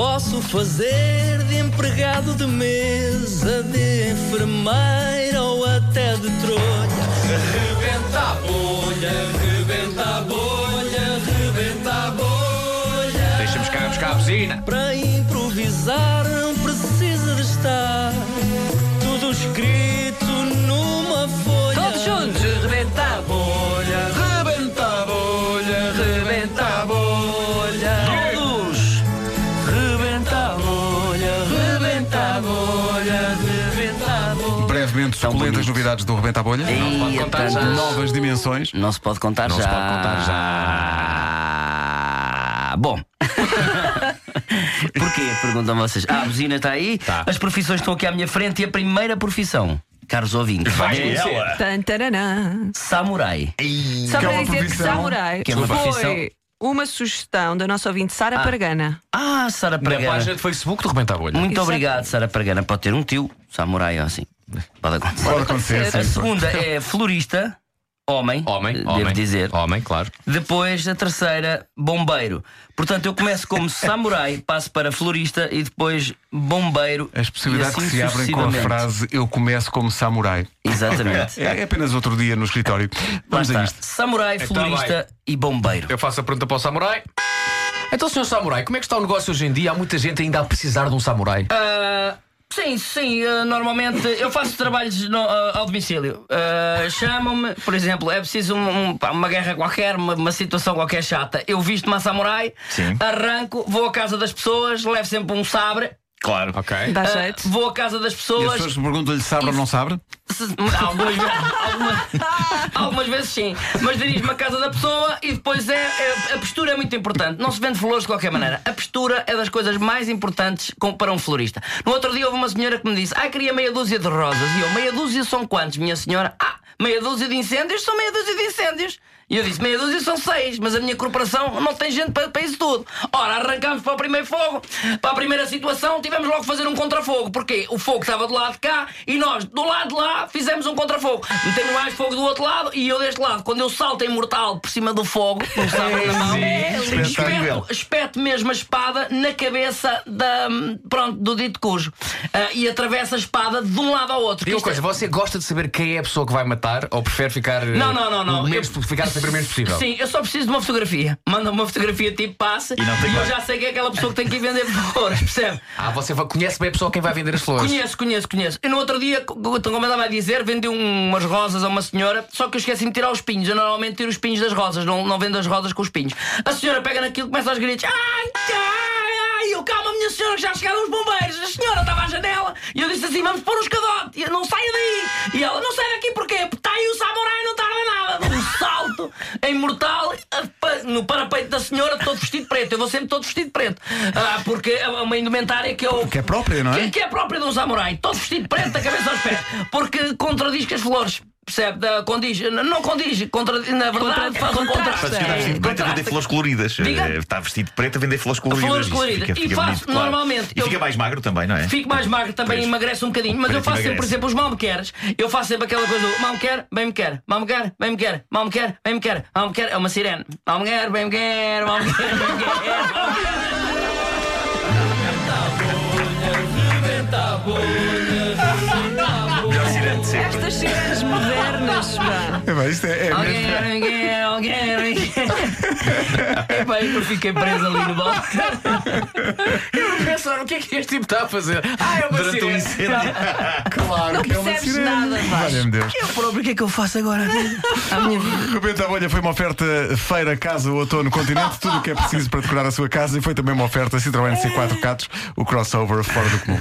Posso fazer de empregado de mesa, de enfermeira ou até de trolha. Rebenta a bolha, rebenta a bolha, rebenta a bolha. Deixa-me cá buscar a buzina. Para improvisar não precisa de estar tudo escrito Brevemente, suculentas bonito. novidades do Rebenta a Bolha. Ei, contar então, já. Novas dimensões. Não se pode contar Não já. se pode contar já. Bom. Porquê? Perguntam vocês. Ah, a buzina está aí? Tá. As profissões estão aqui à minha frente e a primeira profissão, caros ouvintes, Vais é taranã. samurai. Só é para dizer que profissão. samurai Que é uma profissão. foi uma sugestão da nossa ouvinte Sara Paragana. Ah, Sara Na Pregana. página de Facebook do Rebenta a Bolha. Muito Exato. obrigado, Sara Pregana. Pode ter um tio, samurai ou assim. Pode acontecer. Pode acontecer. acontecer. A sim. segunda é florista, homem, Homem, devo homem. dizer. Homem, claro. Depois a terceira, bombeiro. Portanto, eu começo como samurai, passo para florista e depois bombeiro. As possibilidades assim que se abrem com a frase Eu começo como samurai. Exatamente. É, é apenas outro dia no escritório. Vamos a isto. Samurai, Então florista e bombeiro. Eu faço a pergunta para o samurai. Então, senhor samurai, como é que está o negócio hoje em dia? Há muita gente ainda a precisar de um samurai. Ah, sim, sim, ah, normalmente eu faço trabalhos no- ah, ao domicílio. Ah, Chamam-me, por exemplo, é preciso um- um- pá, uma guerra qualquer, uma, uma situação qualquer chata. Eu visto uma samurai, arranco, vou à casa das pessoas, levo sempre um sabre. Claro. Ok. Dá ah, jeito. vou à casa das E as pessoas. pessoas perguntam-lhe sabe ou não sabe? Se- Algumas, ve- alguma- algumas vezes sim, mas dirijo-me à casa da pessoa e depois é, é- a postura é muito importante. Não se vende flores de qualquer maneira. A postura é das coisas mais importantes com- para um florista. No outro dia houve uma senhora que me disse: Ah, queria meia dúzia de rosas. E eu, meia dúzia são quantos, minha senhora? Ah, meia dúzia de incêndios são meia dúzia de incêndios. E eu disse: meia dúzia são seis, mas a minha corporação não tem gente para, para isso tudo. Ora, arrancámos para o primeiro fogo, para a primeira situação, tivemos logo que fazer um contrafogo. Porque o fogo estava do lado de cá e nós, do lado de lá, fizemos um contrafogo. Metemos mais fogo do outro lado e eu deste lado. Quando eu salto em mortal por cima do fogo, com o sabre na mão, espetáculo. espeto, espeto mesmo a espada na cabeça da, pronto, do dito cujo. Ah, e atravessa a espada de um lado ao outro. Diga uma é- coisa, você gosta de saber quem é a pessoa que vai matar ou prefere ficar. eh, Não, não, não, não. o Menos, Eu- Ficar menos possível? Sim, eu só preciso de uma fotografia. Manda uma fotografia tipo passe E não tem eu mais. já sei que é aquela pessoa que tem que ir vender flores, percebe? Ah, você va- conhece bem a pessoa a quem vai vender as flores. Conheço, conheço, conheço. Eu no outro dia, co- como eu estava a dizer, vendi um- umas rosas a uma senhora, só que eu esqueci de tirar os pinhos. Eu normalmente tiro os pinhos das rosas, não, não vendo as rosas com os pinhos. A senhora pega naquilo e começa aos gritos: Ai, ai, ai, eu calma, minha senhora, que já chegaram os bombeiros. A senhora estava à janela e eu disse assim: Vamos pôr um escadote. E eu, não saia daí. E ela: Não sai daqui? Porque salto em mortal a- pa- no parapeito da senhora, todo vestido preto. Eu vou sempre todo vestido preto. Ah, porque é uma indumentária que eu. Que é própria, não é? Que, que é própria de um samurai, todo vestido preto da cabeça aos pés, porque contradiz que as flores. Percebe? Da, condiz, não condiz, contradiz, na verdade faz um contraste. Faz vestido de preto a vender flores coloridas. Diga. Eh, Está vestido de preto a vender flores coloridas. Flores coloridas. Fica, E fica faço bonito, claro. normalmente, E eu- fica mais magro também, não é? Fico mais magro também, Pois. emagrece um bocadinho. Mas eu faço sempre, por exemplo, os mal me queres. Eu faço sempre aquela coisa do mal me quer, bem me quer, mal me quer, bem me quer, mal me quer, bem me quer, mal me quer. É uma sirene. Mal me quer, bem me quer, mal me quer, bem me quer. Pá. É, bem, isto é, é Alguém, mesmo. alguém, alguém, alguém. Epá, eu fiquei preso ali no balcão. Pensaram, o que é que este tipo está a fazer? Ah, é uma Durante um sirene. incêndio. Claro que é uma sirene. nada. Valha-me Deus. Eu próprio, o que é que eu faço agora? À minha vida. Rebenta a Bolha foi uma oferta feira, casa, outono, continente, tudo o que é preciso para decorar a sua casa e foi também uma oferta Citroën C4 Catos, o crossover fora do comum.